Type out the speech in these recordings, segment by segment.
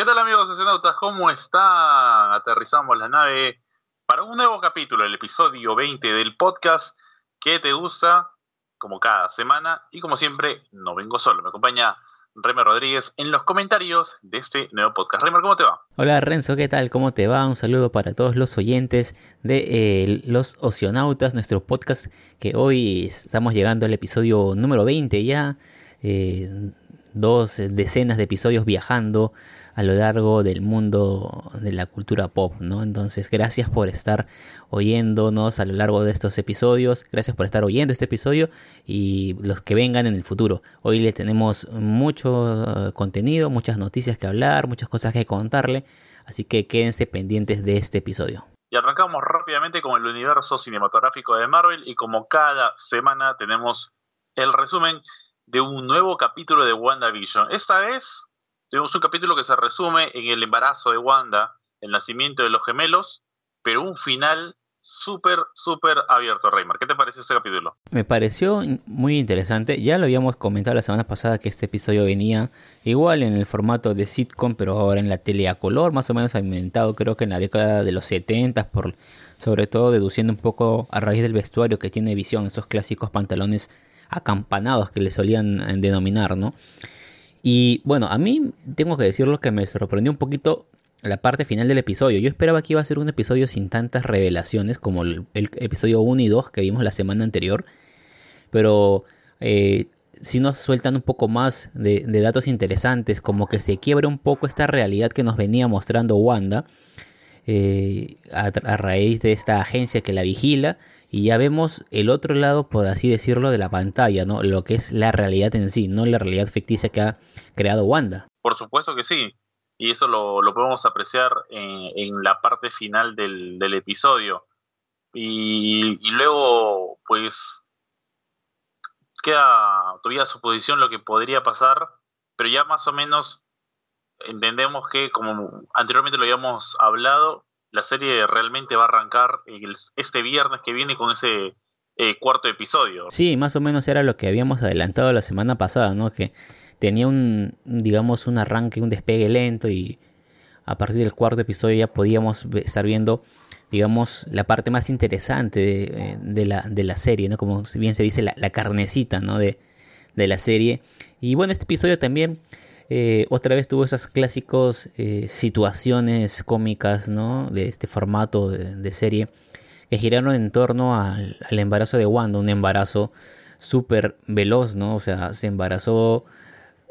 ¿Qué tal amigos astronautas? ¿Cómo están? Aterrizamos la nave para un nuevo capítulo, el episodio 20 del podcast que te gusta, como cada semana, y como siempre, no vengo solo, me acompaña Remer Rodríguez en los comentarios de este nuevo podcast. Remer, ¿cómo te va? Hola Renzo, ¿qué tal? ¿Cómo te va? Un saludo para todos los oyentes de eh, Los Oceanautas, nuestro podcast que hoy estamos llegando al episodio número 20 ya. Eh, dos decenas de episodios viajando a lo largo del mundo de la cultura pop, ¿no? Entonces, gracias por estar oyéndonos a lo largo de estos episodios, gracias por estar oyendo este episodio y los que vengan en el futuro. Hoy le tenemos mucho eh, contenido, muchas noticias que hablar, muchas cosas que contarle, así que quédense pendientes de este episodio. Y arrancamos rápidamente con el universo cinematográfico de Marvel y como cada semana tenemos el resumen de un nuevo capítulo de WandaVision. Esta vez tenemos un capítulo que se resume en el embarazo de Wanda, el nacimiento de los gemelos, pero un final súper, súper abierto, Reymar. ¿Qué te parece ese capítulo? Me pareció muy interesante. Ya lo habíamos comentado la semana pasada que este episodio venía igual en el formato de sitcom, pero ahora en la tele a color, más o menos inventado creo que en la década de los 70, por, sobre todo deduciendo un poco a raíz del vestuario que tiene visión, esos clásicos pantalones acampanados que le solían eh, denominar, ¿no? Y bueno, a mí tengo que decirlo que me sorprendió un poquito la parte final del episodio. Yo esperaba que iba a ser un episodio sin tantas revelaciones como el, episodio 1 y 2 que vimos la semana anterior. Pero eh, si nos sueltan un poco más de, datos interesantes, como que se quiebra un poco esta realidad que nos venía mostrando Wanda. Eh, a, raíz de esta agencia que la vigila y ya vemos el otro lado, por así decirlo, de la pantalla, ¿no? Lo que es la realidad en sí, no la realidad ficticia que ha creado Wanda. Por supuesto que sí, y eso lo, podemos apreciar en, la parte final del, episodio. Y, luego, pues, queda todavía su posición lo que podría pasar, pero ya más o menos entendemos que, como anteriormente lo habíamos hablado, la serie realmente va a arrancar este viernes que viene con ese eh, cuarto episodio. Sí, más o menos era lo que habíamos adelantado la semana pasada, ¿no? Que tenía un, digamos, un arranque, un despegue lento y a partir del cuarto episodio ya podíamos estar viendo, digamos, la parte más interesante de, eh, la, de la, serie, ¿no? Como bien se dice, la, la carnecita, ¿no? De, de la serie. Y bueno, este episodio también eh, otra vez tuvo esas clásicos eh, situaciones cómicas, ¿no? De este formato de, serie que giraron en torno al, embarazo de Wanda, un embarazo súper veloz, ¿no? O sea, se embarazó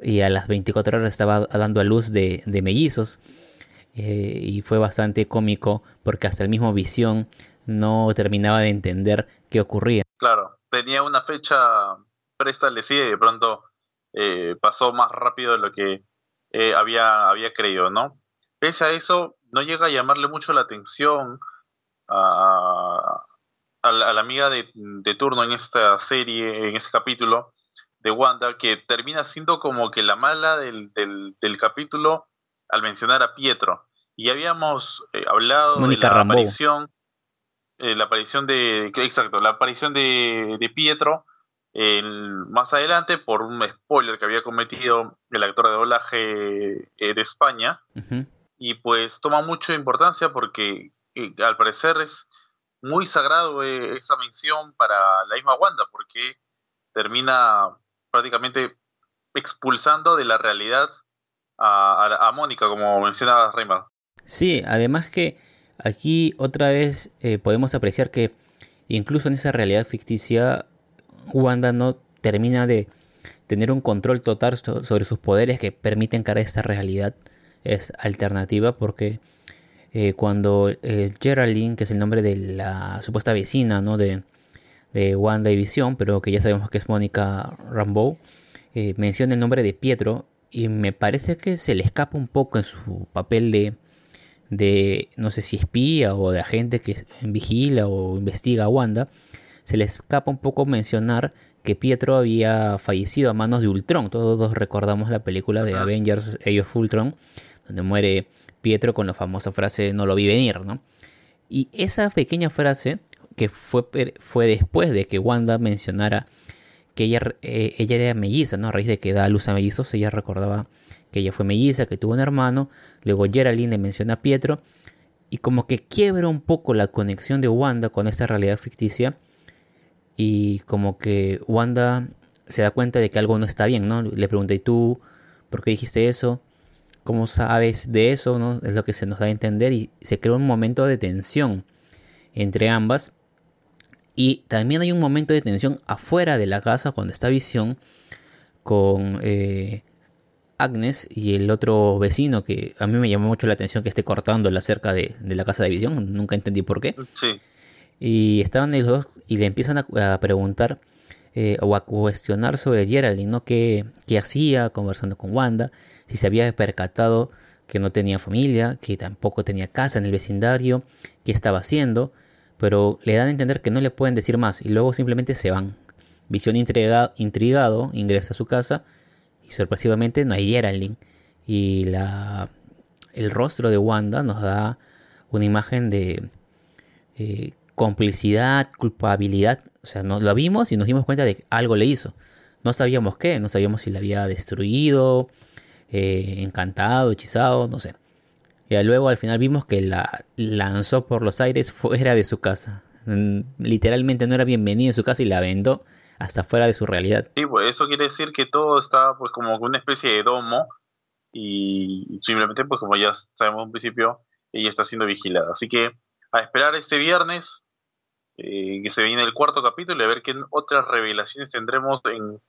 y a las 24 horas estaba dando a luz de, mellizos. Eh, y fue bastante cómico porque hasta el mismo Visión no terminaba de entender qué ocurría. Claro, tenía una fecha preestablecida y de pronto eh, pasó más rápido de lo que eh, había, había creído, ¿no? Pese a eso, no llega a llamarle mucho la atención a, la, amiga de, turno en esta serie, en este capítulo de Wanda, que termina siendo como que la mala del, del, capítulo al mencionar a Pietro. Y habíamos eh, hablado de la aparición, la aparición de, exacto, la aparición de, de Pietro más adelante por un spoiler que había cometido el actor de doblaje eh, de España. Y pues toma mucha importancia porque eh, al parecer es muy sagrado eh, esa mención para la misma Wanda, porque termina prácticamente expulsando de la realidad a, Mónica, como mencionaba Reymar. Sí, además que aquí otra vez podemos apreciar que incluso en esa realidad ficticia Wanda no termina de tener un control total sobre sus poderes que permiten crear esta realidad es alternativa porque eh, cuando eh, Geraldine, que es el nombre de la supuesta vecina ¿no? de, de Wanda y Visión, pero que ya sabemos que es Mónica Rambeau, eh, menciona el nombre de Pietro y me parece que se le escapa un poco en su papel de, de no sé si espía o de agente que vigila o investiga a Wanda se le escapa un poco mencionar que Pietro había fallecido a manos de Ultron. Todos recordamos la película de Avengers Age of Ultron, donde muere Pietro con la famosa frase no lo vi venir, ¿no? Y esa pequeña frase, que fue, fue después de que Wanda mencionara que ella, eh, ella era melliza, ¿no? A raíz de que da luz a mellizos, ella recordaba que ella fue melliza, que tuvo un hermano, luego Geraldine le menciona a Pietro, y como que quiebra un poco la conexión de Wanda con esta realidad ficticia, y como que Wanda se da cuenta de que algo no está bien, ¿no? Le pregunta, ¿y tú por qué dijiste eso? ¿Cómo sabes de eso? ¿no? Es lo que se nos da a entender y se crea un momento de tensión entre ambas. Y también hay un momento de tensión afuera de la casa cuando está Visión con eh, Agnes y el otro vecino que a mí me llamó mucho la atención que esté cortando la cerca de, la casa de Visión. Nunca entendí por qué. Sí. Y estaban los dos y le empiezan a, preguntar eh, o a cuestionar sobre Geraldine, ¿no? ¿Qué, ¿Qué, hacía conversando con Wanda? Si se había percatado que no tenía familia, que tampoco tenía casa en el vecindario, qué estaba haciendo, pero le dan a entender que no le pueden decir más y luego simplemente se van. Visión intrigado ingresa a su casa y sorpresivamente no hay Geraldine y la, el rostro de Wanda nos da una imagen de eh, complicidad, culpabilidad. O sea, nos lo vimos y nos dimos cuenta de que algo le hizo. No sabíamos qué, no sabíamos si la había destruido, eh, encantado, hechizado, no sé. Y luego al final vimos que la lanzó por los aires fuera de su casa. Mm, literalmente no era bienvenida en su casa y la vendó hasta fuera de su realidad. Sí, pues eso quiere decir que todo está pues como una especie de domo y simplemente pues como ya sabemos en principio ella está siendo vigilada. Así que a esperar este viernes eh, que se viene el cuarto capítulo y a ver qué otras revelaciones tendremos en,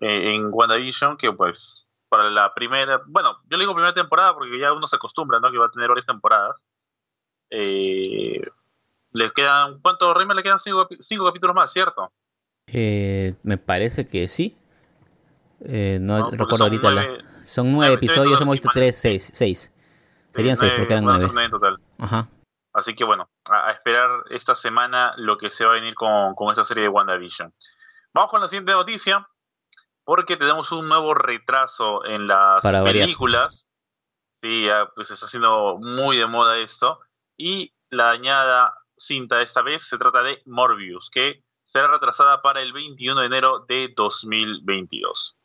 eh, en WandaVision, que pues para la primera, bueno, yo le digo primera temporada porque ya uno se acostumbra, ¿no? Que va a tener varias temporadas. Eh, le quedan, ¿cuántos Rima le quedan? Cinco, cinco, capítulos más, ¿cierto? me parece que sí. no, recuerdo ahorita. la... Son nueve, episodios, hemos visto tres, seis, seis. Serían seis porque eran nueve. total. Ajá. Así que bueno, a, esperar esta semana lo que se va a venir con, esta serie de WandaVision. Vamos con la siguiente noticia, porque tenemos un nuevo retraso en las películas. Sí, ya, pues está haciendo muy de moda esto. Y la dañada cinta esta vez se trata de Morbius, que será retrasada para el 21 de enero de 2022.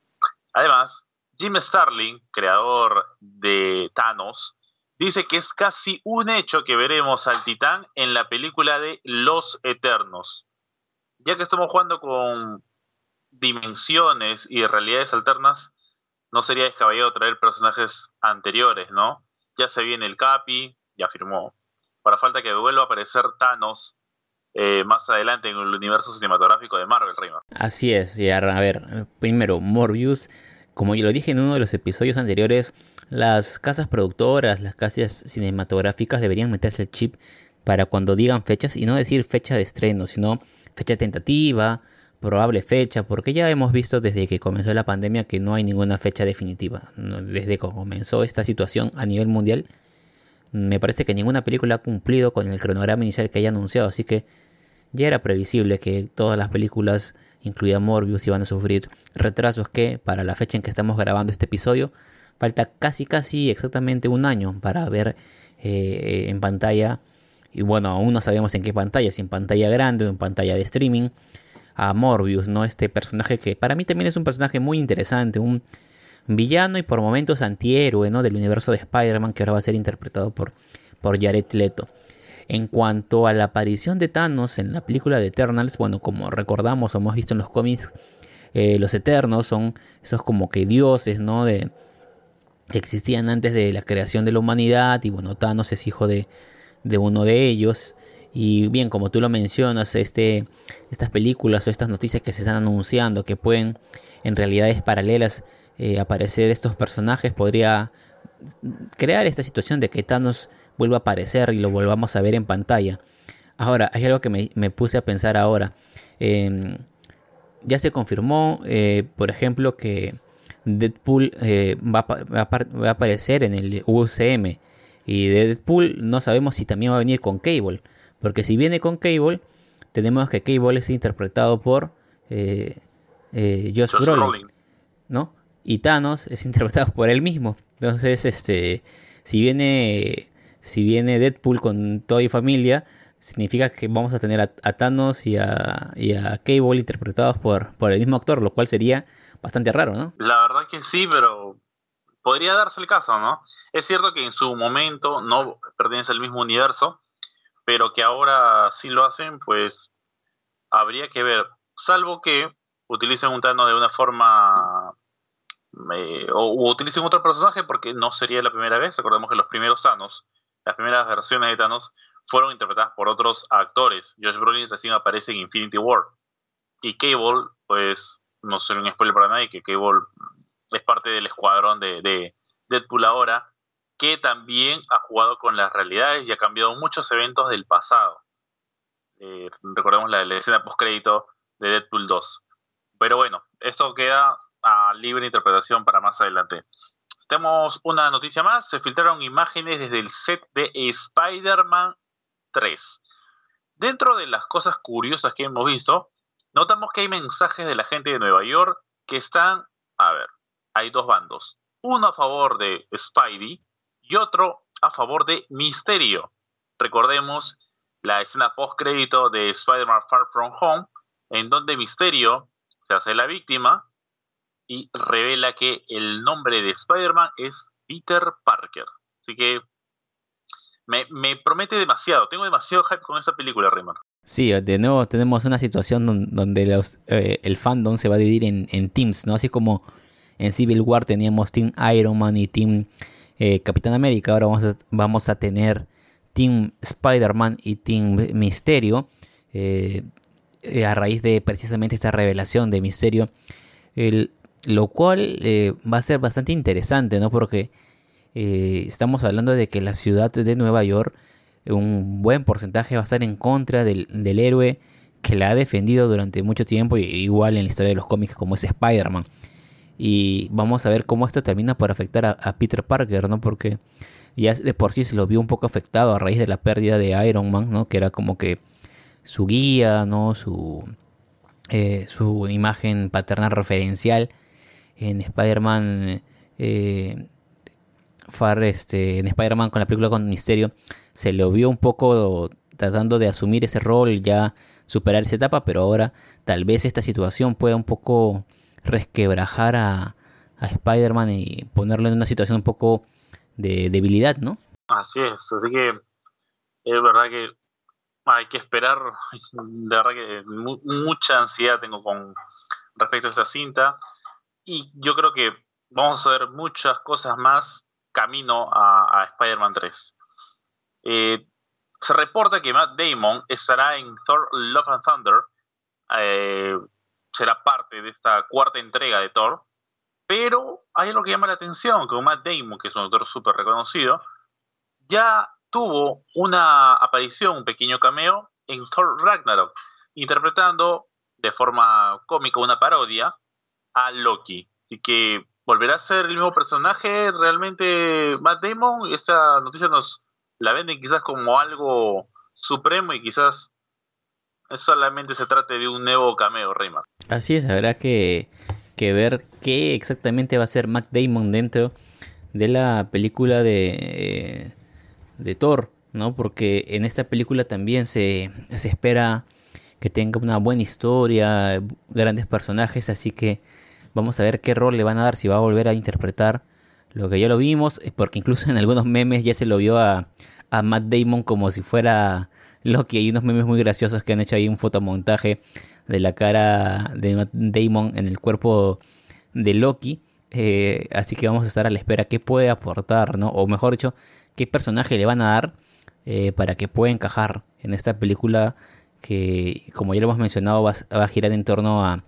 Además, Jim Starlin, creador de Thanos, dice que es casi un hecho que veremos al titán en la película de Los Eternos. Ya que estamos jugando con dimensiones y realidades alternas, no sería descabellado traer personajes anteriores, ¿no? Ya se viene el Capi, ya firmó. Para falta que vuelva a aparecer Thanos eh, más adelante en el universo cinematográfico de Marvel, Rima. Así es, y a ver, primero, Morbius, como yo lo dije en uno de los episodios anteriores, las casas productoras, las casas cinematográficas deberían meterse el chip para cuando digan fechas y no decir fecha de estreno, sino fecha tentativa, probable fecha, porque ya hemos visto desde que comenzó la pandemia que no hay ninguna fecha definitiva. Desde que comenzó esta situación a nivel mundial, me parece que ninguna película ha cumplido con el cronograma inicial que haya anunciado, así que ya era previsible que todas las películas, incluida Morbius, iban a sufrir retrasos que para la fecha en que estamos grabando este episodio Falta casi, casi exactamente un año para ver eh, en pantalla. Y bueno, aún no sabemos en qué pantalla, si en pantalla grande o en pantalla de streaming. A Morbius, ¿no? Este personaje que para mí también es un personaje muy interesante. Un villano y por momentos antihéroe, ¿no? Del universo de Spider-Man que ahora va a ser interpretado por, por Jared Leto. En cuanto a la aparición de Thanos en la película de Eternals, bueno, como recordamos o hemos visto en los cómics, eh, los Eternos son esos como que dioses, ¿no? De, existían antes de la creación de la humanidad y bueno, Thanos es hijo de, de uno de ellos. Y bien, como tú lo mencionas, este, estas películas o estas noticias que se están anunciando que pueden en realidades paralelas eh, aparecer estos personajes podría crear esta situación de que Thanos vuelva a aparecer y lo volvamos a ver en pantalla. Ahora, hay algo que me, puse a pensar ahora. Em, ya se confirmó, eh, por ejemplo, que Deadpool eh, va, a aparecer en el UCM. Y de Deadpool no sabemos si también va a venir con Cable. Porque si viene con Cable, tenemos que Cable es interpretado por eh, eh, Josh, Brolin, ¿no? Y Thanos es interpretado por él mismo. Entonces, este, si viene, si viene Deadpool con toda y familia, significa que vamos a tener a, Thanos y a, y a, Cable interpretados por, por el mismo actor, lo cual sería bastante raro, ¿no? La verdad que sí, pero podría darse el caso, ¿no? Es cierto que en su momento no pertenece al mismo universo, pero que ahora sí lo hacen, pues habría que ver, salvo que utilicen un Thanos de una forma eh, o, utilicen otro personaje porque no sería la primera vez. Recordemos que los primeros Thanos, las primeras versiones de Thanos, fueron interpretadas por otros actores. Josh Brolin recién aparece en Infinity War. Y Cable, pues, no soy un spoiler para nadie, que Cable es parte del escuadrón de, Deadpool ahora, que también ha jugado con las realidades y ha cambiado muchos eventos del pasado. Eh, recordemos la, la escena post-crédito de Deadpool 2. Pero bueno, esto queda a libre interpretación para más adelante. Tenemos una noticia más, se filtraron imágenes desde el set de Spider-Man 3. Dentro de las cosas curiosas que hemos visto, notamos que hay mensajes de la gente de Nueva York que están, a ver, hay dos bandos, uno a favor de Spidey y otro a favor de Misterio. Recordemos la escena post crédito de Spider-Man Far From Home, en donde Misterio se hace la víctima y revela que el nombre de Spider-Man es Peter Parker. Así que me, promete demasiado. Tengo demasiado hype con esa película, Raymond. Sí, de nuevo tenemos una situación donde los, eh, el fandom se va a dividir en, teams, ¿no? Así como en Civil War teníamos Team Iron Man y Team eh, Capitán América, ahora vamos a, tener Team Spider-Man y Team Misterio. Eh, a raíz de precisamente esta revelación de Misterio, lo cual va a ser bastante interesante, ¿no? Porque estamos hablando de que la ciudad de Nueva York, un buen porcentaje va a estar en contra del, héroe que la ha defendido durante mucho tiempo, igual en la historia de los cómics como es Spider-Man. Y vamos a ver cómo esto termina por afectar a, Peter Parker, ¿no? Porque ya de por sí se lo vio un poco afectado a raíz de la pérdida de Iron Man, ¿no? Que era como que su guía, ¿no? Su, eh, su imagen paternal referencial en Spider-Man eh, Far este, en Spider-Man con la película con Misterio se lo vio un poco tratando de asumir ese rol, ya superar esa etapa, pero ahora tal vez esta situación pueda un poco resquebrajar a, a Spider-Man y ponerlo en una situación un poco de debilidad, ¿no? Así es, así que es verdad que hay que esperar, de verdad que mucha ansiedad tengo con respecto a esta cinta y yo creo que vamos a ver muchas cosas más camino a, Spider-Man 3. Eh, se reporta que Matt Damon estará en Thor Love and Thunder, eh, será parte de esta cuarta entrega de Thor, pero hay algo que llama la atención, que Matt Damon, que es un actor súper reconocido, ya tuvo una aparición, un pequeño cameo en Thor Ragnarok, interpretando de forma cómica una parodia a Loki. Así que ¿Volverá a ser el mismo personaje realmente Matt Damon? Esa noticia nos la venden quizás como algo supremo y quizás solamente se trate de un nuevo cameo, Rayman. Así es, habrá que, que ver qué exactamente va a ser Matt Damon dentro de la película de, de Thor, ¿no? Porque en esta película también se, se espera que tenga una buena historia, grandes personajes, así que Vamos a ver qué rol le van a dar, si va a volver a interpretar lo que ya lo vimos, eh, porque incluso en algunos memes ya se lo vio a, Matt Damon como si fuera Loki. Hay unos memes muy graciosos que han hecho ahí un fotomontaje de la cara de Matt Damon en el cuerpo de Loki. Eh, así que vamos a estar a la espera qué puede aportar, ¿no? O mejor dicho, qué personaje le van a dar eh, para que pueda encajar en esta película que, como ya lo hemos mencionado, va a girar en torno a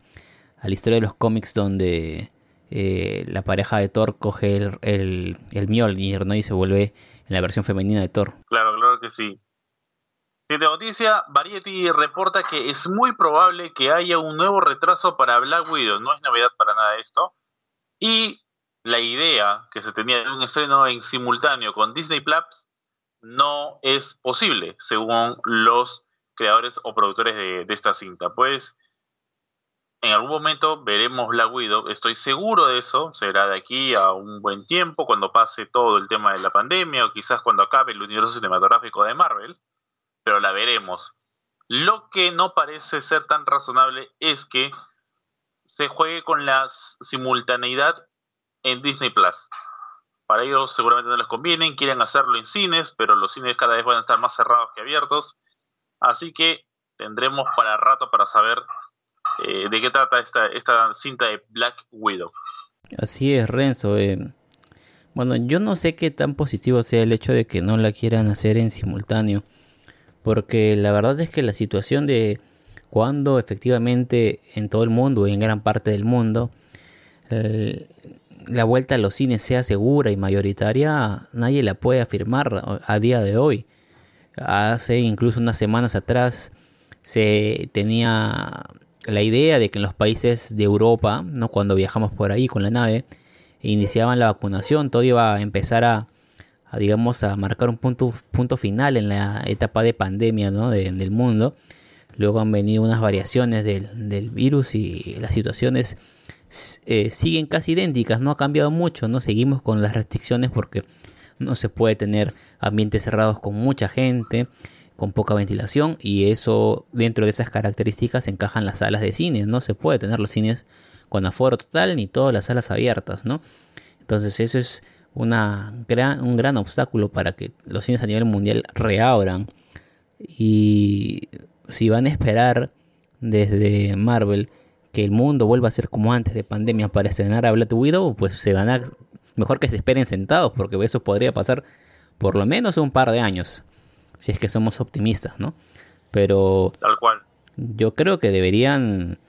a la historia de los cómics donde eh, la pareja de Thor coge el, el, el Mjolnir ¿no? y se vuelve en la versión femenina de Thor. Claro, claro que sí. de noticia, Variety reporta que es muy probable que haya un nuevo retraso para Black Widow. No es novedad para nada esto. Y la idea que se tenía de un estreno en simultáneo con Disney Plus no es posible, según los creadores o productores de, de esta cinta. Pues en algún momento veremos Black Widow, estoy seguro de eso, será de aquí a un buen tiempo, cuando pase todo el tema de la pandemia o quizás cuando acabe el universo cinematográfico de Marvel, pero la veremos. Lo que no parece ser tan razonable es que se juegue con la simultaneidad en Disney Plus. Para ellos seguramente no les conviene, quieren hacerlo en cines, pero los cines cada vez van a estar más cerrados que abiertos. Así que tendremos para rato para saber eh, de qué trata esta, esta cinta de Black Widow. Así es, Renzo. Eh, bueno, yo no sé qué tan positivo sea el hecho de que no la quieran hacer en simultáneo, porque la verdad es que la situación de cuando efectivamente en todo el mundo y en gran parte del mundo la vuelta a los cines sea segura y mayoritaria, nadie la puede afirmar a día de hoy. Hace incluso unas semanas atrás se tenía la idea de que en los países de Europa, ¿no? cuando viajamos por ahí con la nave, iniciaban la vacunación, todo iba a empezar a, digamos, a marcar un punto, punto final en la etapa de pandemia ¿no? del mundo. Luego han venido unas variaciones del, del virus y las situaciones eh, siguen casi idénticas, no ha cambiado mucho, no seguimos con las restricciones porque no se puede tener ambientes cerrados con mucha gente, con poca ventilación y eso dentro de esas características encajan las salas de cines, no se puede tener los cines con aforo total ni todas las salas abiertas, ¿no? Entonces eso es una gran, un gran obstáculo para que los cines a nivel mundial reabran. Y si van a esperar desde Marvel que el mundo vuelva a ser como antes de pandemia para estrenar a Black Widow, pues se van a mejor que se esperen sentados, porque eso podría pasar por lo menos un par de años, si es que somos optimistas, ¿no? Pero tal cual. Yo creo que deberían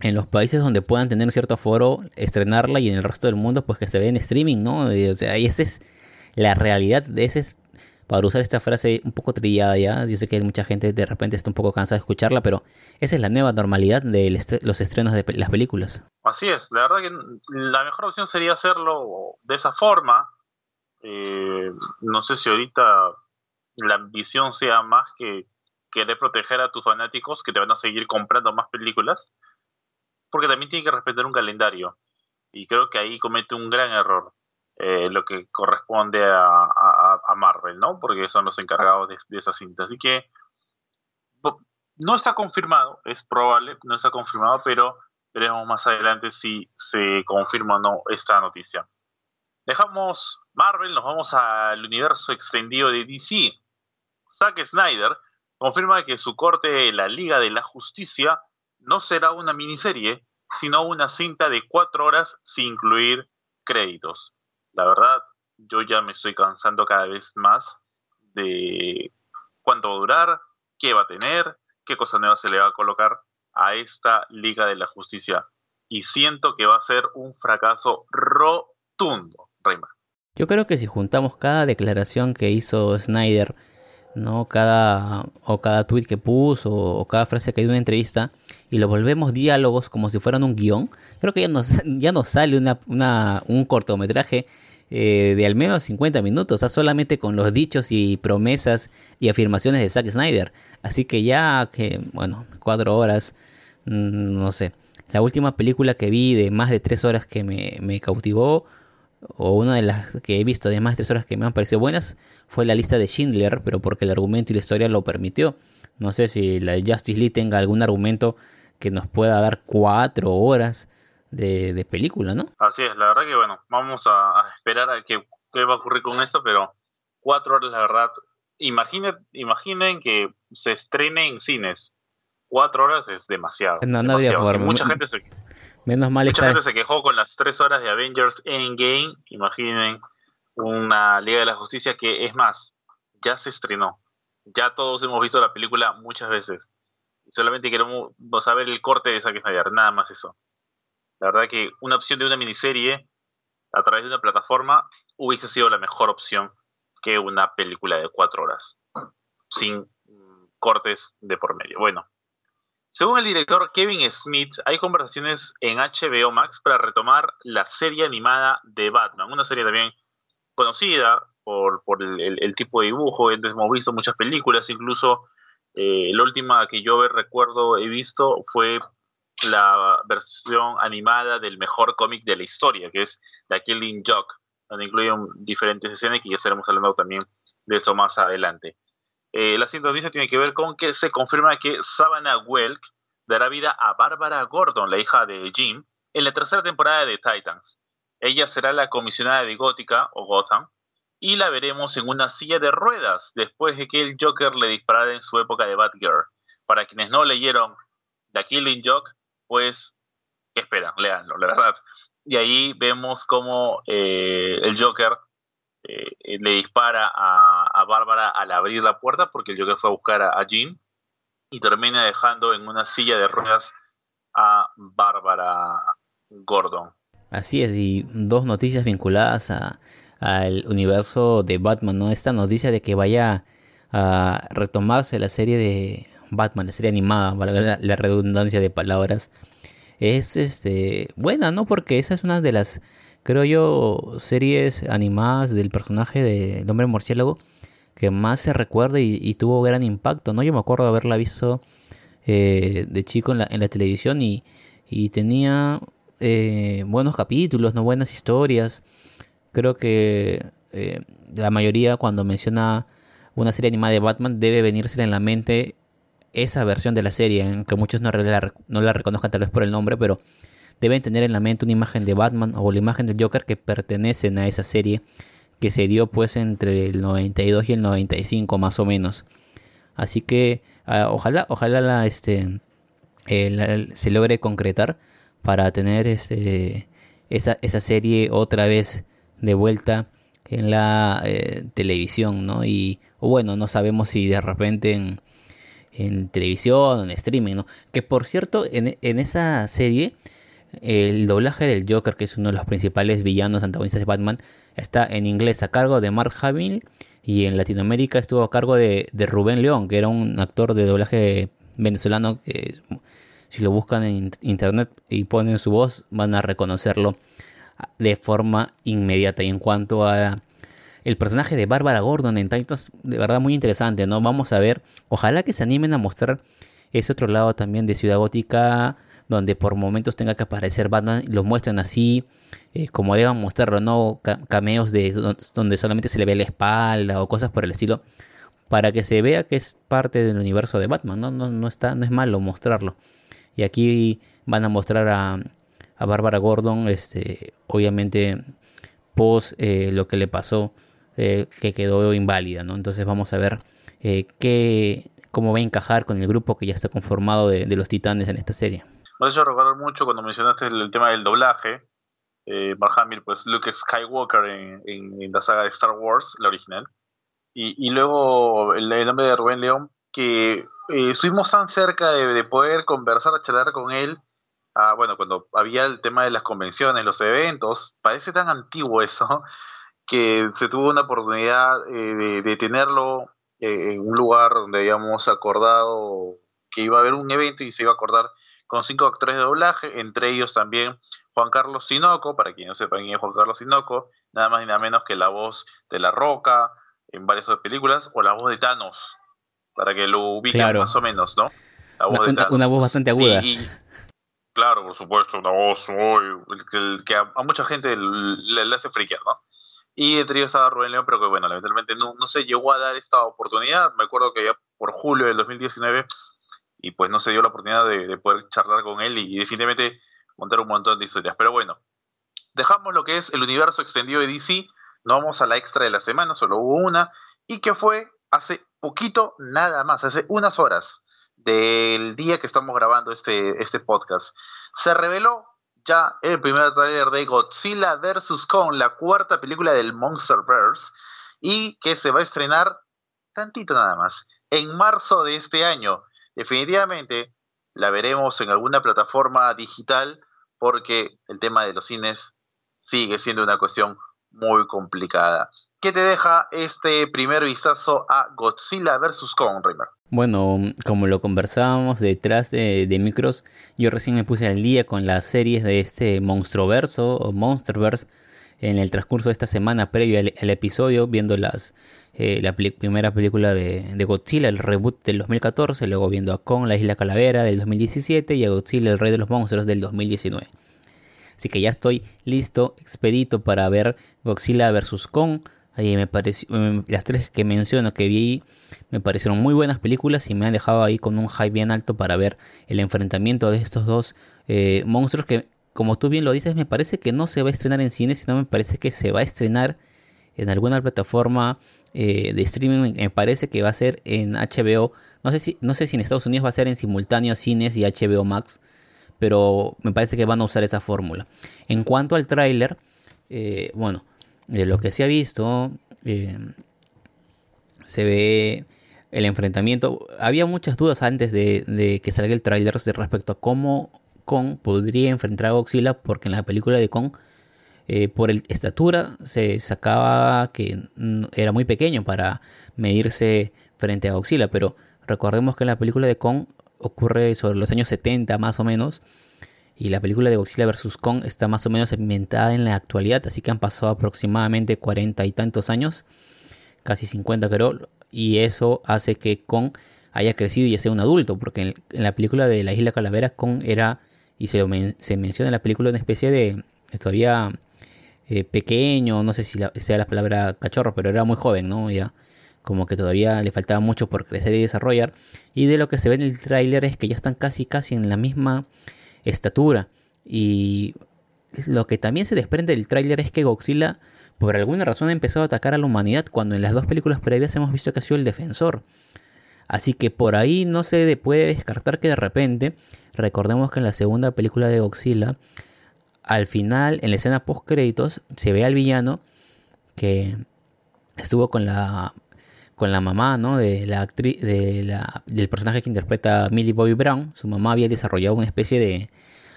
en los países donde puedan tener un cierto aforo estrenarla y en el resto del mundo pues que se ve en streaming, ¿no? o sea, y esa es la realidad de ese para usar esta frase un poco trillada ya. Yo sé que mucha gente de repente está un poco cansada de escucharla, pero esa es la nueva normalidad de los estrenos de las películas. Así es, la verdad que la mejor opción sería hacerlo de esa forma. Eh, no sé si ahorita la ambición sea más que querer proteger a tus fanáticos que te van a seguir comprando más películas, porque también tiene que respetar un calendario. Y creo que ahí comete un gran error. Eh, lo que corresponde a, a, Marvel, ¿no? Porque son los encargados de, esa cinta. Así que no está confirmado, es probable, no está confirmado, pero veremos más adelante si se confirma o no esta noticia. Dejamos Marvel, nos vamos al universo extendido de DC. Zack Snyder confirma que su corte La Liga de la Justicia no será una miniserie, sino una cinta de cuatro horas sin incluir créditos la verdad, yo ya me estoy cansando cada vez más de cuánto va a durar, qué va a tener, qué cosa nueva se le va a colocar a esta Liga de la Justicia. Y siento que va a ser un fracaso rotundo, Reymar. Yo creo que si juntamos cada declaración que hizo Snyder, ¿no? Cada, o cada tweet que puso, o cada frase que hay en una entrevista, y lo volvemos diálogos como si fueran un guion, creo que ya nos, ya nos sale una, un cortometraje eh, de al menos 50 minutos, solamente con los dichos y promesas y afirmaciones de Zack Snyder. Así que ya que, bueno, cuatro horas, mm, no sé. La última película que vi de más de tres horas que me, cautivó, o una de las que he visto de más de tres horas que me han parecido buenas, fue la lista de Schindler, pero porque el argumento y la historia lo permitió. No sé si la Justice League tenga algún argumento que nos pueda dar cuatro horas de, película, ¿no? Así es, la verdad que bueno, vamos a, esperar a qué, va a ocurrir con esto, pero cuatro horas, la verdad, imaginen, imaginen que se estrene en cines. Cuatro horas es demasiado. No, no habría forma. mucha gente se, Menos mal mucha gente se quejó con las tres horas de Avengers Endgame. Imaginen una Liga de la Justicia que es más, ya se estrenó. Ya todos hemos visto la película muchas veces. Solamente queremos saber el corte de Zack Snyder, nada más eso. La verdad que una opción de una miniserie a través de una plataforma hubiese sido la mejor opción que una película de cuatro horas, sin cortes de por medio. Bueno, según el director Kevin Smith, hay conversaciones en HBO Max para retomar la serie animada de Batman, una serie también conocida por, el, tipo de dibujo, hemos visto muchas películas, incluso eh, la última que yo recuerdo he visto fue la versión animada del mejor cómic de la historia, que es The Killing Joke, donde incluyen diferentes escenas que ya estaremos hablando también de eso más adelante. Eh, la sintonía tiene que ver con que se confirma que Savannah Welk dará vida a Bárbara Gordon, la hija de Jim, en la tercera temporada de Titans. Ella será la comisionada de Gótica o Gotham y la veremos en una silla de ruedas después de que el Joker le disparara en su época de Batgirl. Para quienes no leyeron The Killing Joke, pues, ¿qué esperan? Leanlo, la verdad. Y ahí vemos cómo eh, el Joker eh, le dispara a, Bárbara al abrir la puerta porque el Joker fue a buscar a, a Jean y termina dejando en una silla de ruedas a Bárbara Gordon. Así es, y dos noticias vinculadas al universo de Batman, ¿no? Esta noticia de que vaya a retomarse la serie de Batman, la serie animada, la, la redundancia de palabras, es este buena, ¿no? Porque esa es una de las, creo yo, series animadas del personaje del hombre murciélago que más se recuerda y, tuvo gran impacto, ¿no? Yo me acuerdo de haberla visto eh, de chico en la, en la televisión y, y tenía eh, buenos capítulos, no buenas historias. Creo que eh, la mayoría cuando menciona una serie animada de Batman debe venirse en la mente esa versión de la serie, aunque muchos no la, no la reconozcan tal vez por el nombre, pero deben tener en la mente una imagen de Batman o la imagen del Joker que pertenecen a esa serie que se dio pues entre el 92 y el 95 más o menos. Así que ah, ojalá, ojalá la, este, se logre concretar para tener este, esa, esa serie otra vez de vuelta en la eh, televisión, ¿no? Y bueno, no sabemos si de repente en, en televisión, en streaming, ¿no? Que por cierto, en, en esa serie el doblaje del Joker, que es uno de los principales villanos antagonistas de Batman, está en inglés a cargo de Mark Hamill y en Latinoamérica estuvo a cargo de, Rubén León, que era un actor de doblaje venezolano que si lo buscan en internet y ponen su voz van a reconocerlo de forma inmediata. Y en cuanto a el personaje de Bárbara Gordon en Titans, de verdad muy interesante, ¿no? Vamos a ver, ojalá que se animen a mostrar ese otro lado también de Ciudad Gótica donde por momentos tenga que aparecer Batman, lo muestran así, eh, como deban mostrarlo, no cameos de donde solamente se le ve la espalda o cosas por el estilo, para que se vea que es parte del universo de Batman, no, no, no, está, no es malo mostrarlo. Y aquí van a mostrar a, a Bárbara Gordon, este, obviamente post eh, lo que le pasó, eh, que quedó inválida, ¿no? Entonces vamos a ver qué, cómo va a encajar con el grupo que ya está conformado de los titanes en esta serie. Me has hecho recordar mucho cuando mencionaste el, tema del doblaje. Eh, Mark Hamill, pues Luke Skywalker en, en, la saga de Star Wars, la original. Y, luego el, nombre de Rubén León, que eh, estuvimos tan cerca de, poder conversar, charlar con él. Ah, bueno, cuando había el tema de las convenciones, los eventos, parece tan antiguo eso, que se tuvo una oportunidad eh, de, tenerlo eh, en un lugar donde habíamos acordado que iba a haber un evento y se iba a acordar con cinco actores de doblaje, entre ellos también Juan Carlos Sinoco, para quien no sepa quién es Juan Carlos Sinoco, nada más ni nada menos que la voz de La Roca en varias películas, o la voz de Thanos, para que lo ubiquen más o menos, ¿no? una, voz bastante aguda. claro, por supuesto, una voz muy, que, a, mucha gente le, hace friquear, ¿no? Y entre ellos estaba Rubén León, pero que bueno, lamentablemente no, no se llegó a dar esta oportunidad. Me acuerdo que ya por julio del 2019 y pues no se dio la oportunidad de, poder charlar con él y, definitivamente contar un montón de historias. Pero bueno, dejamos lo que es el universo extendido de DC, no vamos a la extra de la semana, solo hubo una, y que fue hace poquito, nada más, hace unas horas del día que estamos grabando este, este podcast. Se reveló ya el primer trailer de Godzilla vs. Kong, la cuarta película del Monsterverse, y que se va a estrenar tantito nada más, en marzo de este año definitivamente la veremos en alguna plataforma digital porque el tema de los cines sigue siendo una cuestión muy complicada. ¿Qué te deja este primer vistazo a Godzilla vs. Kong, Reimer? Bueno, como lo conversábamos detrás de, micros, yo recién me puse al día con las series de este Monstroverso o Monsterverse en el transcurso de esta semana previo al episodio, viendo las eh, la primera película de, Godzilla, el reboot del 2014, luego viendo a Kong, la isla calavera del 2017 y a Godzilla, el rey de los monstruos del 2019. Así que ya estoy listo, expedito para ver Godzilla vs. Kong. Ahí me pareció, las tres que menciono que vi me parecieron muy buenas películas y me han dejado ahí con un hype bien alto para ver el enfrentamiento de estos dos eh, monstruos que como tú bien lo dices, me parece que no se va a estrenar en cine, sino me parece que se va a estrenar en alguna plataforma eh, de streaming. Me parece que va a ser en HBO. No sé, si, no sé si en Estados Unidos va a ser en simultáneo cines y HBO Max, pero me parece que van a usar esa fórmula. En cuanto al tráiler, eh, bueno, de lo que se ha visto, eh, se ve el enfrentamiento. Había muchas dudas antes de, que salga el tráiler respecto a cómo Kong podría enfrentar a Godzilla, porque en la película de Kong, eh, por el estatura, se sacaba que era muy pequeño para medirse frente a Godzilla, pero recordemos que en la película de Kong ocurre sobre los años 70 más o menos, y la película de Godzilla vs. Kong está más o menos ambientada en la actualidad, así que han pasado aproximadamente 40 y tantos años, casi 50 creo, y eso hace que Kong haya crecido y ya sea un adulto, porque en, la película de la Isla Calavera Kong era, y se, se menciona en la película, una especie de todavía eh, pequeño, no sé si sea la palabra cachorro, pero era muy joven, ¿no? Ya como que todavía le faltaba mucho por crecer y desarrollar. Y de lo que se ve en el tráiler es que ya están casi casi en la misma estatura. Y lo que también se desprende del tráiler es que Godzilla por alguna razón ha empezado a atacar a la humanidad cuando en las dos películas previas hemos visto que ha sido el defensor. Así que por ahí no se puede descartar que de repente, recordemos que en la segunda película de Godzilla, al final, en la escena post créditos, se ve al villano que estuvo con la con la mamá, ¿no? De la actriz, de la, del personaje que interpreta Millie Bobby Brown. Su mamá había desarrollado una especie de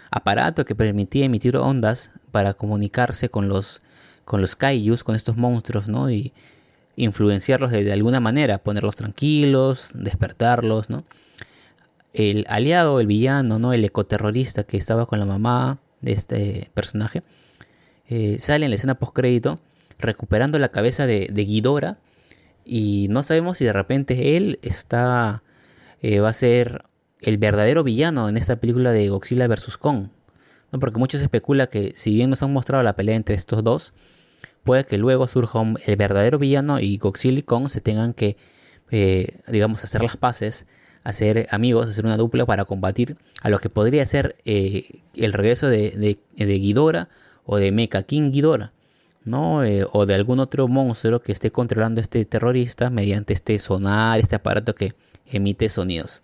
aparato que permitía emitir ondas para comunicarse con los con los kaijus, con estos monstruos, ¿no? Y influenciarlos de, alguna manera, ponerlos tranquilos, despertarlos, ¿no? El aliado, el villano, ¿no? El ecoterrorista que estaba con la mamá de este personaje, eh, sale en la escena post crédito recuperando la cabeza de, de y no sabemos si de repente él está eh, va a ser el verdadero villano en esta película de Godzilla vs Kong, porque muchos especula que si bien nos han mostrado la pelea entre estos dos, puede que luego surja el verdadero villano y Godzilla y Kong se tengan que, eh, digamos, hacer las paces, hacer amigos, hacer una dupla para combatir a lo que podría ser eh, el regreso de, de, Ghidorah o de Mecha King Ghidorah, ¿no? Eh, o de algún otro monstruo que esté controlando a este terrorista mediante este sonar, este aparato que emite sonidos.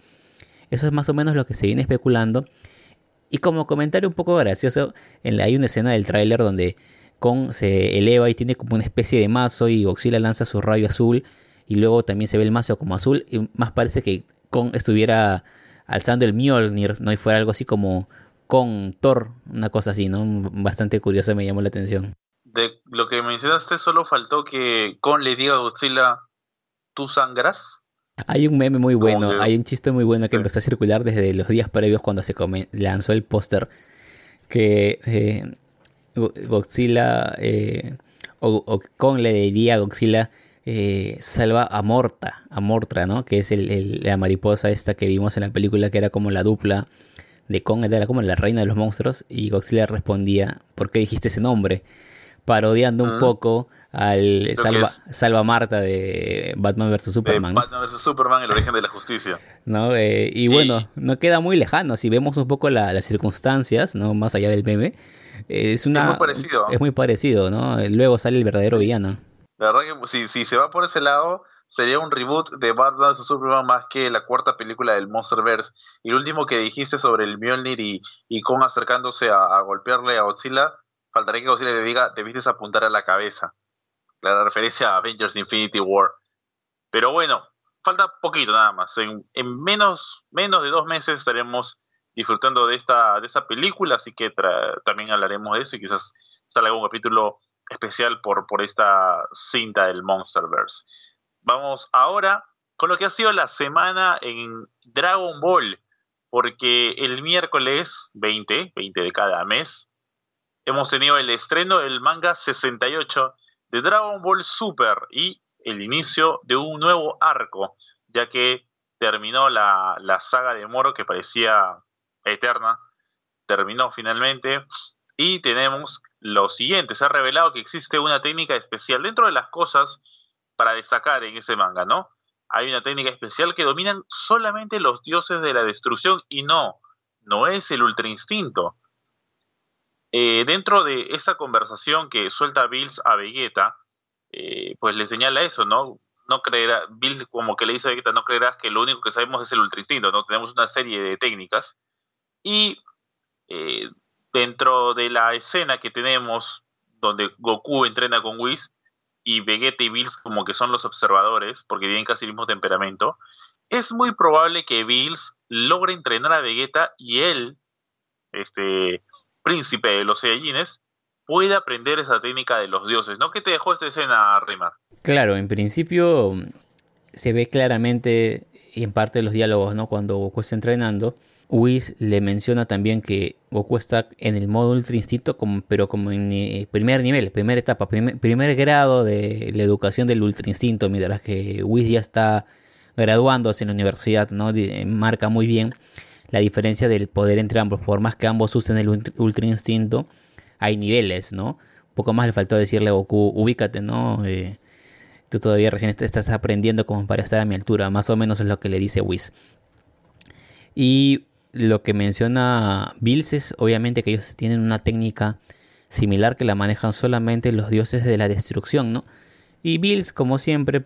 Eso es más o menos lo que se viene especulando. Y como comentario un poco gracioso, en la, hay una escena del tráiler donde Kong se eleva y tiene como una especie de mazo y Godzilla lanza su rayo azul y luego también se ve el mazo como azul y más parece que Kong estuviera alzando el Mjolnir, ¿no? Y fuera algo así como con Thor, una cosa así, ¿no? Bastante curiosa me llamó la atención. De lo que mencionaste, solo faltó que Kong le diga a Godzilla, ¿tú sangras? Hay un meme muy bueno, hay un chiste muy bueno que empezó a circular desde los días previos cuando se lanzó el póster, que eh, Godzilla eh, o, Kong le diría a Godzilla eh, salva a Morta, a Mortra, ¿no? Que es la mariposa esta que vimos en la película que era como la dupla de Kong, era como la reina de los monstruos y Godzilla respondía, ¿por qué dijiste ese nombre? Parodiando un ah. poco al salva, salva, Marta de Batman vs. Superman. Batman vs. Superman, el origen de la justicia. ¿No? Eh, y, bueno, no queda muy lejano. Si vemos un poco las circunstancias, ¿no? Más allá del meme, es, una, muy parecido. Es muy parecido, ¿no? Luego sale el verdadero villano. La verdad que si, si se va por ese lado, sería un reboot de Batman vs Superman más que la cuarta película del Monsterverse. Y lo último que dijiste sobre el Mjolnir y, y Kong acercándose a, golpearle a Godzilla, faltaría que Godzilla le diga, debiste apuntar a la cabeza. La referencia a Avengers Infinity War. Pero bueno, falta poquito nada más. En, en menos, menos de dos meses estaremos disfrutando de esta, de esta película, así que también hablaremos de eso y quizás salga un capítulo especial por, por esta cinta del Monsterverse. Vamos ahora con lo que ha sido la semana en Dragon Ball, porque el miércoles 20, 20 de cada mes, hemos tenido el estreno del manga 68 de Dragon Ball Super y el inicio de un nuevo arco, ya que terminó la, la saga de Moro que parecía eterna, terminó finalmente. Y tenemos lo siguiente, se ha revelado que existe una técnica especial dentro de las cosas para destacar en ese manga, ¿no? Hay una técnica especial que dominan solamente los dioses de la destrucción y no, no es el ultra instinto. eh, dentro de esa conversación que suelta Bills a Vegeta, eh, pues le señala eso, ¿no? No creerá, Bills como que le dice a Vegeta, no creerás que lo único que sabemos es el ultra instinto, ¿no? Tenemos una serie de técnicas. Y eh, dentro de la escena que tenemos donde Goku entrena con Whis y Vegeta y Bills como que son los observadores, porque tienen casi el mismo temperamento, es muy probable que Bills logre entrenar a Vegeta y él, este príncipe de los Saiyajines, pueda aprender esa técnica de los dioses, ¿no? ¿Qué te dejó esta escena, Rima? Claro, en principio se ve claramente, en parte de los diálogos, ¿no? Cuando Goku está entrenando, Whis le menciona también que Goku está en el modo Ultra Instinto, pero como en eh, primer nivel, primera etapa, primer, grado de la educación del Ultra Instinto, mientras que Whis ya está graduándose en la universidad, ¿no? marca muy bien la diferencia del poder entre ambos. Por más que ambos usen el Ultra Instinto, hay niveles, ¿no? Un poco más le faltó decirle a Goku, ubícate, ¿no? Eh, tú todavía recién estás aprendiendo como para estar a mi altura, más o menos es lo que le dice Whis. Y lo que menciona Bills es obviamente que ellos tienen una técnica similar que la manejan solamente los dioses de la destrucción, ¿no? Y Bills, como siempre,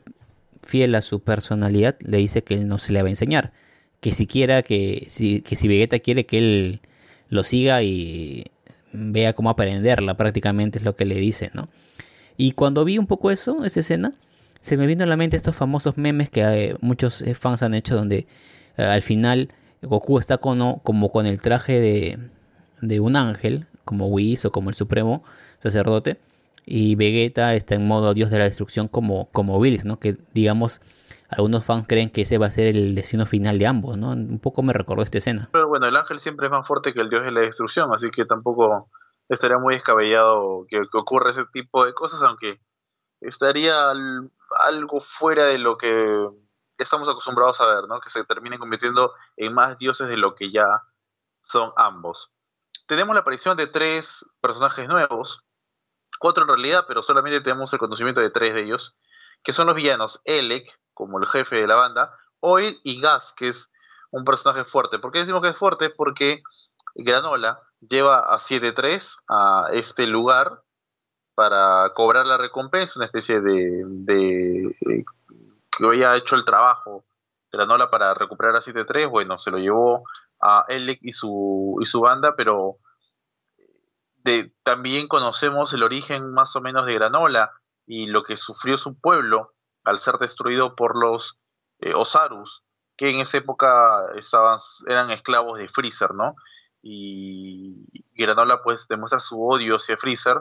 fiel a su personalidad, le dice que él no se le va a enseñar. Que siquiera que si, que si Vegeta quiere que él lo siga y vea cómo aprenderla, prácticamente es lo que le dice, ¿no? Y cuando vi un poco eso, esa escena, se me vino a la mente estos famosos memes que eh, muchos eh, fans han hecho donde eh, al final Goku está con, como con el traje de, de un ángel, como Whis o como el supremo sacerdote, y Vegeta está en modo dios de la destrucción como, como Bills, ¿no? Que digamos, algunos fans creen que ese va a ser el destino final de ambos, ¿no? Un poco me recordó esta escena. Pero bueno, el ángel siempre es más fuerte que el dios de la destrucción, así que tampoco estaría muy descabellado que, que ocurra ese tipo de cosas, aunque estaría algo fuera de lo que estamos acostumbrados a ver, ¿no? Que se terminen convirtiendo en más dioses de lo que ya son ambos. Tenemos la aparición de tres personajes nuevos, cuatro en realidad, pero solamente tenemos el conocimiento de tres de ellos, que son los villanos Elec, como el jefe de la banda, Oil y Gas, que es un personaje fuerte. ¿Por qué decimos que es fuerte? Porque Granola lleva a 7-3 a este lugar para cobrar la recompensa, una especie de, de que había hecho el trabajo de la Nola para recuperar a 7-3, bueno, se lo llevó a Elec y su, y su banda, pero de, también conocemos el origen más o menos de Granola y lo que sufrió su pueblo al ser destruido por los eh, Osarus, que en esa época estaban, eran esclavos de Freezer, ¿no? Y Granola pues demuestra su odio hacia Freezer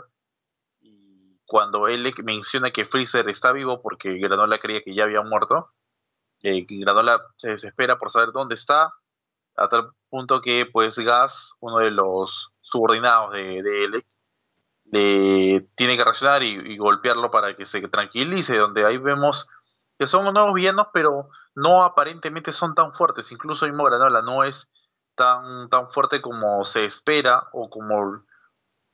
cuando él menciona que Freezer está vivo porque Granola creía que ya había muerto, eh, Granola se desespera por saber dónde está, a tal punto que pues Gas, uno de los subordinados de, de Elec, le tiene que reaccionar y, golpearlo para que se tranquilice, donde ahí vemos que son nuevos villanos, pero no aparentemente son tan fuertes, incluso mismo Granola no es tan, tan fuerte como se espera o como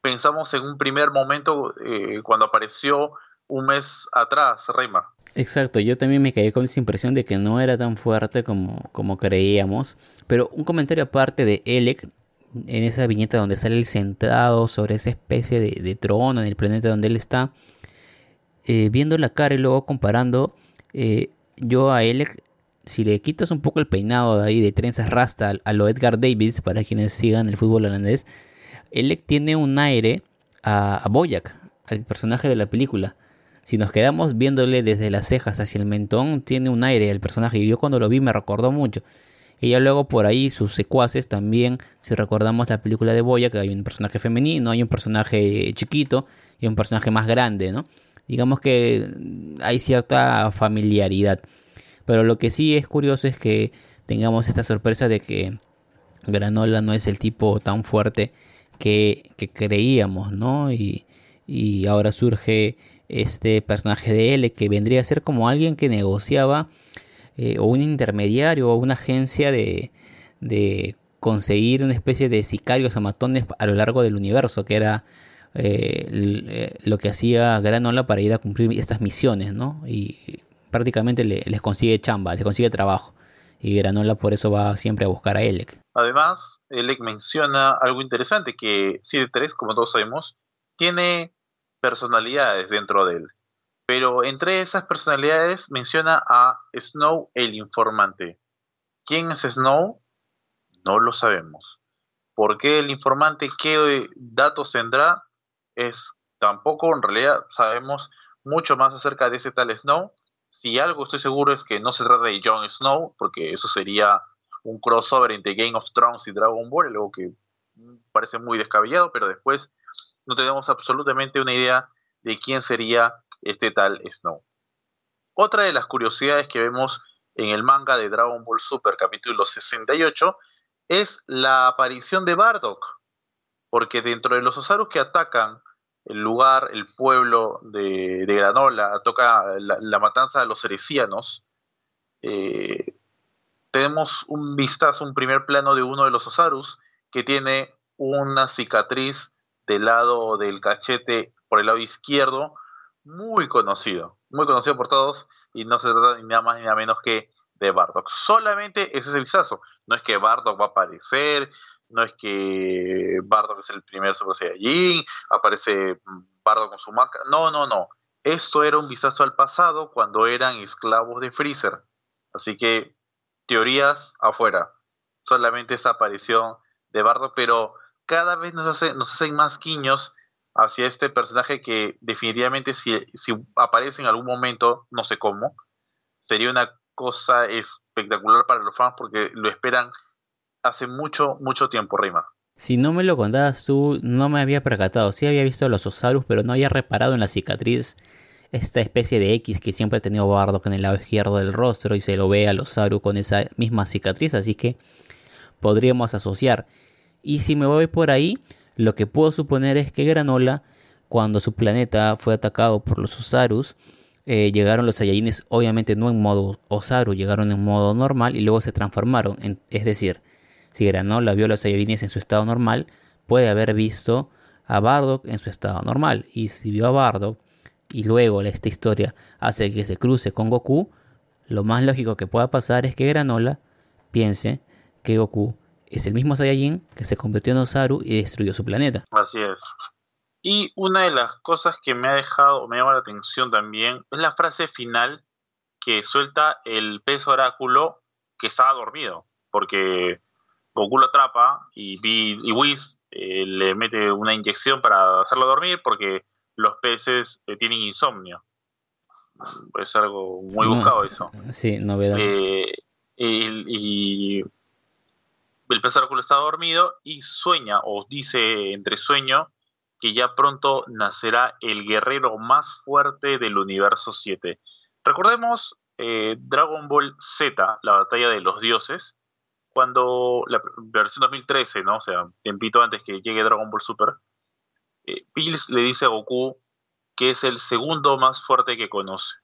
pensamos en un primer momento eh, cuando apareció un mes atrás, Reymar. Exacto, yo también me quedé con esa impresión de que no era tan fuerte como, como creíamos. Pero un comentario aparte de Elec, en esa viñeta donde sale el sentado sobre esa especie de, trono en el planeta donde él está, eh, viendo la cara y luego comparando, eh, yo a Elec, si le quitas un poco el peinado de ahí de trenzas rasta a lo Edgar Davis, para quienes sigan el fútbol holandés, él tiene un aire a, a Boyac, al personaje de la película. Si nos quedamos viéndole desde las cejas hacia el mentón, tiene un aire al personaje. Y yo cuando lo vi me recordó mucho. Y ya luego por ahí sus secuaces también, si recordamos la película de Boyac, hay un personaje femenino, hay un personaje chiquito y un personaje más grande, ¿no? Digamos que hay cierta familiaridad. Pero lo que sí es curioso es que tengamos esta sorpresa de que Granola no es el tipo tan fuerte que, creíamos, ¿no? Y, ahora surge este personaje de él que vendría a ser como alguien que negociaba eh, o un intermediario o una agencia de, de, conseguir una especie de sicarios o matones a lo largo del universo, que era eh, eh, lo que hacía Granola para ir a cumplir estas misiones, ¿no? Y prácticamente les consigue chamba, les consigue trabajo. Y Granola por eso va siempre a buscar a Elec. Además, Elec menciona algo interesante, que 7-3, como todos sabemos, tiene personalidades dentro de él. Pero entre esas personalidades menciona a Snow el informante. ¿Quién es Snow? No lo sabemos. ¿Por qué el informante? ¿Qué datos tendrá? Es tampoco en realidad sabemos mucho más acerca de ese tal Snow. Si algo estoy seguro es que no se trata de Jon Snow, porque eso sería un crossover entre Game of Thrones y Dragon Ball, algo que parece muy descabellado, pero después no tenemos absolutamente una idea de quién sería este tal Snow. Otra de las curiosidades que vemos en el manga de Dragon Ball Super capítulo 68 es la aparición de Bardock, porque dentro de los Osarus que atacan el lugar, el pueblo de, Granola, toca la, matanza de los heresianos, eh, tenemos un vistazo, un primer plano de uno de los Osarus que tiene una cicatriz del lado del cachete por el lado izquierdo, muy conocido, muy conocido por todos, y no se trata ni nada más ni nada menos que de Bardock. Solamente ese es el vistazo. No es que Bardock va a aparecer, no es que Bardock es el primer Super Saiyajin, aparece Bardock con su máscara. No, no, no. Esto era un vistazo al pasado cuando eran esclavos de Freezer. Así que teorías afuera. Solamente esa aparición de Bardo, pero cada vez nos, hace, nos hacen más guiños hacia este personaje que definitivamente si, aparece en algún momento, no sé cómo, sería una cosa espectacular para los fans porque lo esperan hace mucho, mucho tiempo, Rima. Si no me lo contabas tú, no me había percatado. Sí había visto a los Osarus, pero no había reparado en la cicatriz esta especie de X que siempre ha tenido Bardock en el lado izquierdo del rostro y se lo ve a los Saru con esa misma cicatriz, así que podríamos asociar. Y si me voy por ahí, lo que puedo suponer es que Granola, cuando su planeta fue atacado por los Osarus, eh, llegaron los Saiyajines obviamente no en modo Osaru, llegaron en modo normal y luego se transformaron. es decir, si Granola vio a los Saiyajines en su estado normal, puede haber visto a Bardock en su estado normal. Y si vio a Bardock y luego esta historia hace que se cruce con Goku, lo más lógico que pueda pasar es que Granola piense que Goku es el mismo Saiyajin que se convirtió en Osaru y destruyó su planeta. Así es. Y una de las cosas que me ha dejado, me llama la atención también, es la frase final que suelta el pez oráculo que estaba dormido, porque Goku lo atrapa y, y Whis eh, le mete una inyección para hacerlo dormir porque los peces eh, tienen insomnio. Es algo muy buscado eso. Sí, novedad. Eh, y, el pez oráculo está dormido y sueña, o dice entre sueño, que ya pronto nacerá el guerrero más fuerte del universo 7. Recordemos eh, Dragon Ball Z, la batalla de los dioses, cuando la versión 2013, ¿no? O sea, tiempito antes que llegue Dragon Ball Super, eh, Bills le dice a Goku que es el segundo más fuerte que conoce.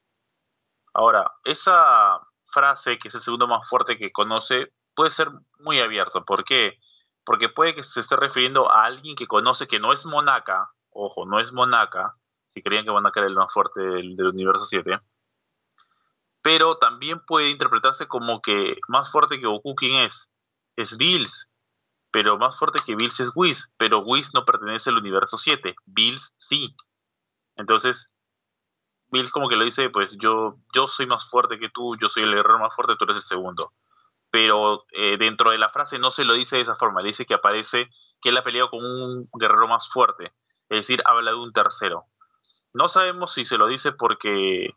Ahora, esa frase, que es el segundo más fuerte que conoce, puede ser muy abierto. ¿Por qué? Porque puede que se esté refiriendo a alguien que conoce que no es Monaka, ojo, no es Monaka, si creían que Monaka era el más fuerte del, universo 7, pero también puede interpretarse como que más fuerte que Goku, ¿quién es? Es Bills, pero más fuerte que Bills es Whis, pero Whis no pertenece al universo 7, Bills sí. Entonces, Bills como que le dice, pues yo, yo soy más fuerte que tú, yo soy el guerrero más fuerte, tú eres el segundo. Pero eh, dentro de la frase no se lo dice de esa forma, le dice que aparece que él ha peleado con un guerrero más fuerte, es decir, habla de un tercero. No sabemos si se lo dice porque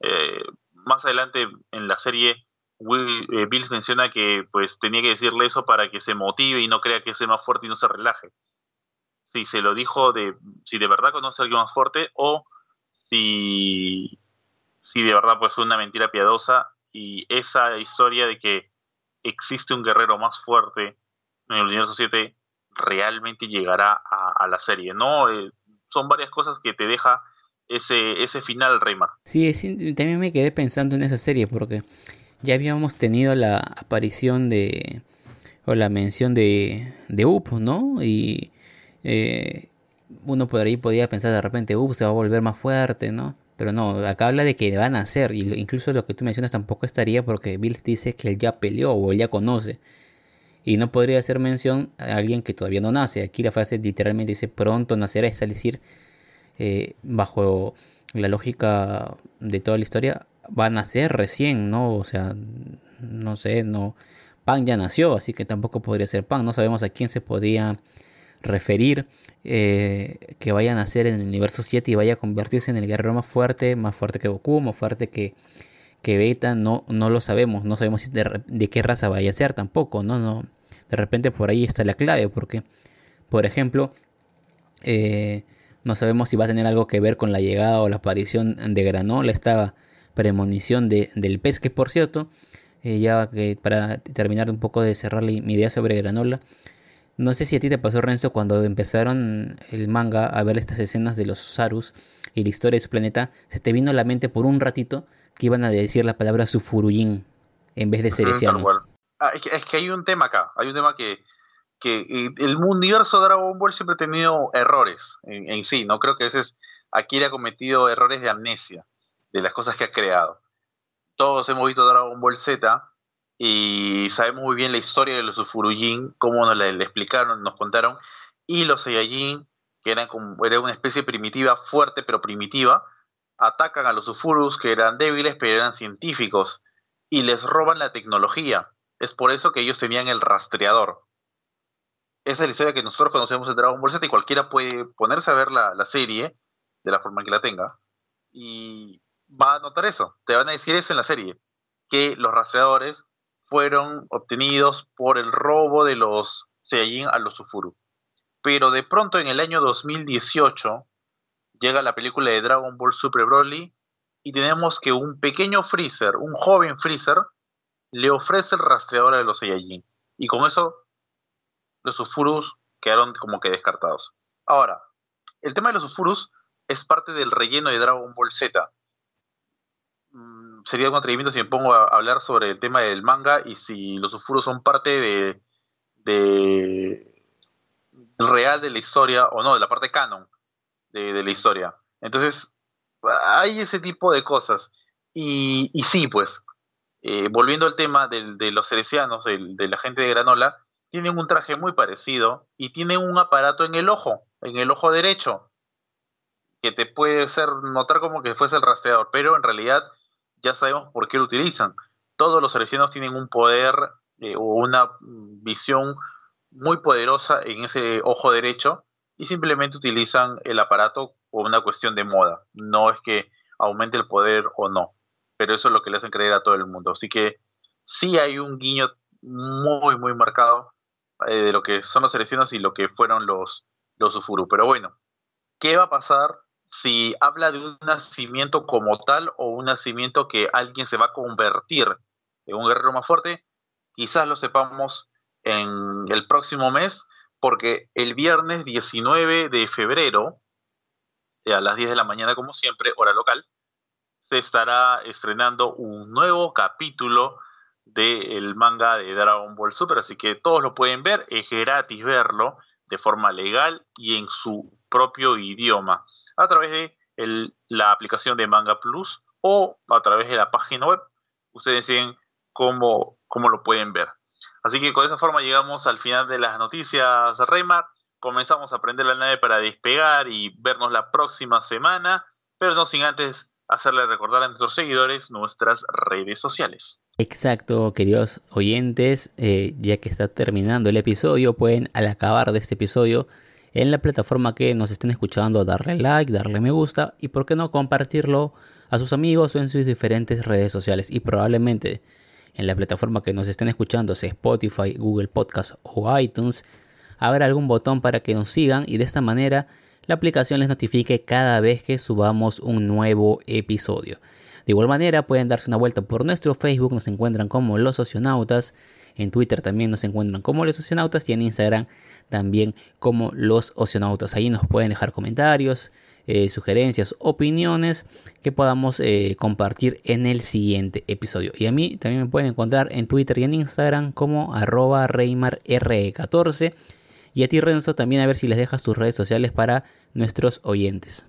eh, más adelante en la serie Will, eh, Bills menciona que pues tenía que decirle eso para que se motive y no crea que sea más fuerte y no se relaje. Si se lo dijo de si de verdad conoce a alguien más fuerte o si, si de verdad pues fue una mentira piadosa y esa historia de que existe un guerrero más fuerte en el universo 7 realmente llegará a, la serie, ¿no? Eh, son varias cosas que te deja ese, ese final, Reymar. Sí, también me quedé pensando en esa serie porque ya habíamos tenido la aparición de o la mención de, de Up, ¿no? Y eh, uno por ahí pensar de repente, Up se va a volver más fuerte, ¿no? Pero no, acá habla de que van a hacer, y incluso lo que tú mencionas tampoco estaría porque Bill dice que él ya peleó o él ya conoce. Y no podría hacer mención a alguien que todavía no nace. Aquí la frase literalmente dice pronto nacerá, es decir, eh, bajo la lógica de toda la historia, va a nacer recién, ¿no? O sea, no sé, no. Pan ya nació, así que tampoco podría ser Pan. No sabemos a quién se podía referir eh, que vaya a nacer en el universo 7 y vaya a convertirse en el guerrero más fuerte, más fuerte que Goku, más fuerte que, que Beta, no, no lo sabemos, no sabemos de, qué raza vaya a ser tampoco, no, no, de repente por ahí está la clave, porque, por ejemplo, eh, no sabemos si va a tener algo que ver con la llegada o la aparición de Granola, esta premonición de, del pez, que por cierto, eh, ya que para terminar un poco de cerrar mi idea sobre Granola, no sé si a ti te pasó, Renzo, cuando empezaron el manga a ver estas escenas de los Sarus y la historia de su planeta, se te vino a la mente por un ratito que iban a decir la palabra Sufurujin en vez de Cereciano. Ah, es, que, es, que, hay un tema acá, hay un tema que, que el universo de Dragon Ball siempre ha tenido errores en, en sí, ¿no? Creo que a veces aquí ha cometido errores de amnesia de las cosas que ha creado. Todos hemos visto Dragon Ball Z y sabemos muy bien la historia de los Ufurujin, cómo nos la, explicaron, nos contaron, y los Saiyajin, que eran como, era una especie primitiva, fuerte pero primitiva, atacan a los Ufurus, que eran débiles pero eran científicos, y les roban la tecnología. Es por eso que ellos tenían el rastreador. Esa es la historia que nosotros conocemos en Dragon Ball Z y cualquiera puede ponerse a ver la, la serie de la forma que la tenga y va a notar eso. Te van a decir eso en la serie, que los rastreadores fueron obtenidos por el robo de los Saiyajin a los Ufuru. Pero de pronto en el año 2018 llega la película de Dragon Ball Super Broly y tenemos que un pequeño Freezer, un joven Freezer, le ofrece el rastreador a los Saiyajin. Y con eso los Ufurus quedaron como que descartados. Ahora, el tema de los Ufurus es parte del relleno de Dragon Ball Z sería un atrevimiento si me pongo a hablar sobre el tema del manga y si los Ufurus son parte de, real de la historia o no, de la parte canon de, la historia. Entonces, hay ese tipo de cosas. Y, sí, pues, eh, volviendo al tema de, de los cerecianos, de, de, la gente de Granola, tienen un traje muy parecido y tienen un aparato en el ojo, en el ojo derecho, que te puede hacer notar como que fuese el rastreador, pero en realidad ya sabemos por qué lo utilizan. Todos los cerecianos tienen un poder eh, o una visión muy poderosa en ese ojo derecho y simplemente utilizan el aparato por una cuestión de moda. No es que aumente el poder o no, pero eso es lo que le hacen creer a todo el mundo. Así que sí hay un guiño muy, muy marcado eh, de lo que son los cerecianos y lo que fueron los, los Ufuru. Pero bueno, ¿qué va a pasar si habla de un nacimiento como tal o un nacimiento que alguien se va a convertir en un guerrero más fuerte, quizás lo sepamos en el próximo mes, porque el viernes 19 de febrero, eh, a las 10 de la mañana como siempre, hora local, se estará estrenando un nuevo capítulo del manga de Dragon Ball Super, así que todos lo pueden ver, es gratis verlo de forma legal y en su propio idioma a través de la aplicación de Manga Plus o a través de la página web. Ustedes deciden cómo, cómo lo pueden ver. Así que con esa forma llegamos al final de las noticias, Reymar. Comenzamos a aprender la nave para despegar y vernos la próxima semana, pero no sin antes hacerle recordar a nuestros seguidores nuestras redes sociales. Exacto, queridos oyentes, eh, ya que está terminando el episodio, pueden al acabar de este episodio en la plataforma que nos estén escuchando, darle like, darle me gusta y por qué no compartirlo a sus amigos o en sus diferentes redes sociales y probablemente en la plataforma que nos estén escuchando, sea Spotify, Google Podcast o iTunes, habrá algún botón para que nos sigan y de esta manera la aplicación les notifique cada vez que subamos un nuevo episodio. De igual manera pueden darse una vuelta por nuestro Facebook, nos encuentran como Los Oceanautas, en Twitter también nos encuentran como Los Oceanautas y en Instagram también como Los Oceanautas. Ahí nos pueden dejar comentarios, eh, sugerencias, opiniones que podamos eh, compartir en el siguiente episodio. Y a mí también me pueden encontrar en Twitter y en Instagram como arroba ReymarRE14. Y a ti Renzo también a ver si les dejas tus redes sociales para nuestros oyentes.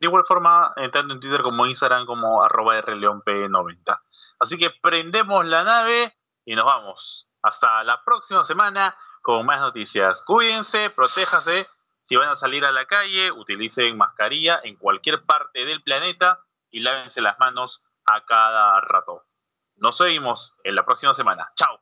De igual forma, tanto en Twitter como Instagram como arroba RLeonP90. Así que prendemos la nave y nos vamos. Hasta la próxima semana con más noticias. Cuídense, protéjase. Si van a salir a la calle, utilicen mascarilla en cualquier parte del planeta y lávense las manos a cada rato. Nos vemos en la próxima semana. Chao.